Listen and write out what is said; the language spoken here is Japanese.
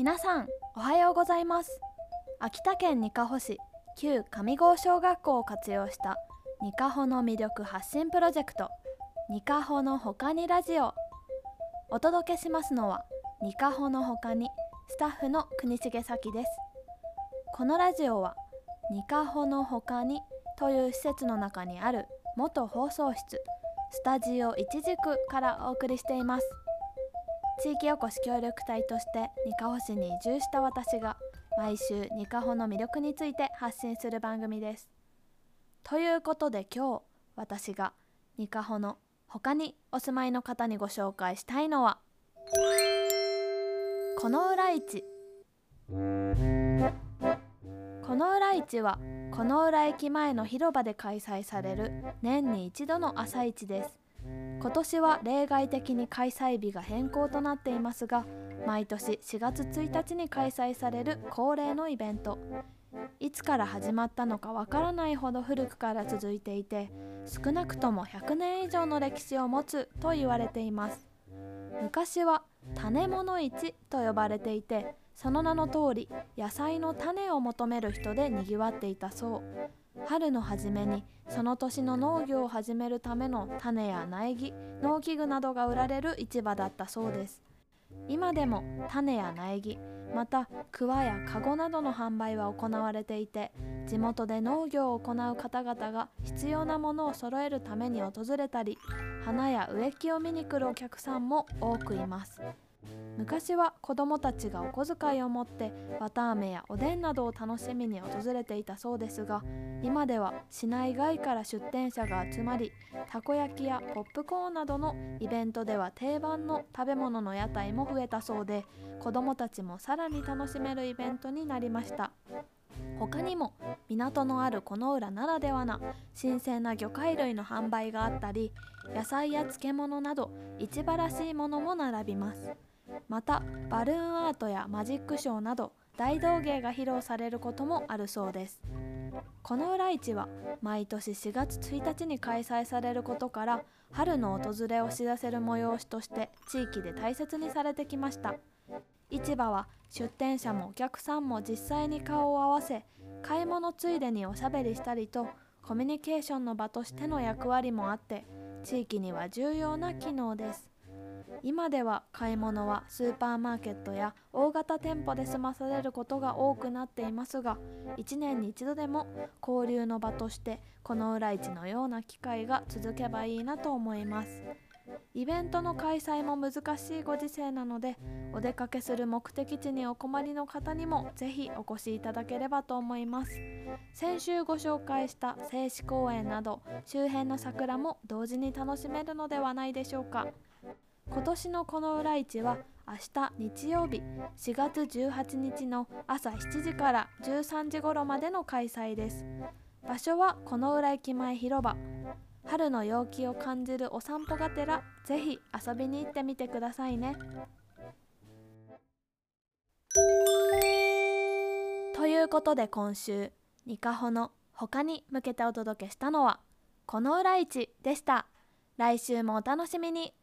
皆さんおはようございます。秋田県にかほ市旧上郷小学校を活用したにかほの魅力発信プロジェクトにかほのほかにラジオ。お届けしますのはにかほのほかにスタッフの国重咲です。このラジオはにかほのほかにという施設の中にある元放送室スタジオいちじくからお送りしています。地域おこし協力隊としてにかほ市に移住した私が毎週にかほの魅力について発信する番組です。ということで今日私がにかほの他にお住まいの方にご紹介したいのはこの浦市この浦市はこの浦駅前の広場で開催される年に一度の朝市です。今年は例外的に開催日が変更となっていますが毎年4月1日に開催される恒例のイベント。いつから始まったのかわからないほど古くから続いていて少なくとも100年以上の歴史を持つと言われています。昔は種物市と呼ばれていてその名の通り野菜の種を求める人でにぎわっていたそう。春の初めにその年の農業を始めるための種や苗木農機具などが売られる市場だったそうです。今でも種や苗木また桑や籠などの販売は行われていて地元で農業を行う方々が必要なものを揃えるために訪れたり花や植木を見に来るお客さんも多くいます。昔は子どもたちがお小遣いを持って綿あめやおでんなどを楽しみに訪れていたそうですが今では市内外から出店者が集まりたこ焼きやポップコーンなどのイベントでは定番の食べ物の屋台も増えたそうで子どもたちもさらに楽しめるイベントになりました。他にも港のあるこの浦ならではな新鮮な魚介類の販売があったり野菜や漬物など市場らしいものも並びます。またバルーンアートやマジックショーなど大道芸が披露されることもあるそうです。この浦市は毎年4月1日に開催されることから春の訪れを知らせる催しとして地域で大切にされてきました。市場は出店者もお客さんも実際に顔を合わせ買い物ついでにおしゃべりしたりとコミュニケーションの場としての役割もあって地域には重要な機能です。今では買い物はスーパーマーケットや大型店舗で済まされることが多くなっていますが1年に一度でも交流の場としてこの浦市のような機会が続けばいいなと思います。イベントの開催も難しいご時世なのでお出かけする目的地にお困りの方にもぜひお越しいただければと思います。先週ご紹介した静止公園など周辺の桜も同時に楽しめるのではないでしょうか。今年のこの浦市は明日日曜日4月18日の朝7時から13時頃までの開催です。場所はこの浦駅前広場。春の陽気を感じるお散歩がてらぜひ遊びに行ってみてくださいね。ということで今週ニカホの他に向けてお届けしたのはこの浦市でした。来週もお楽しみに。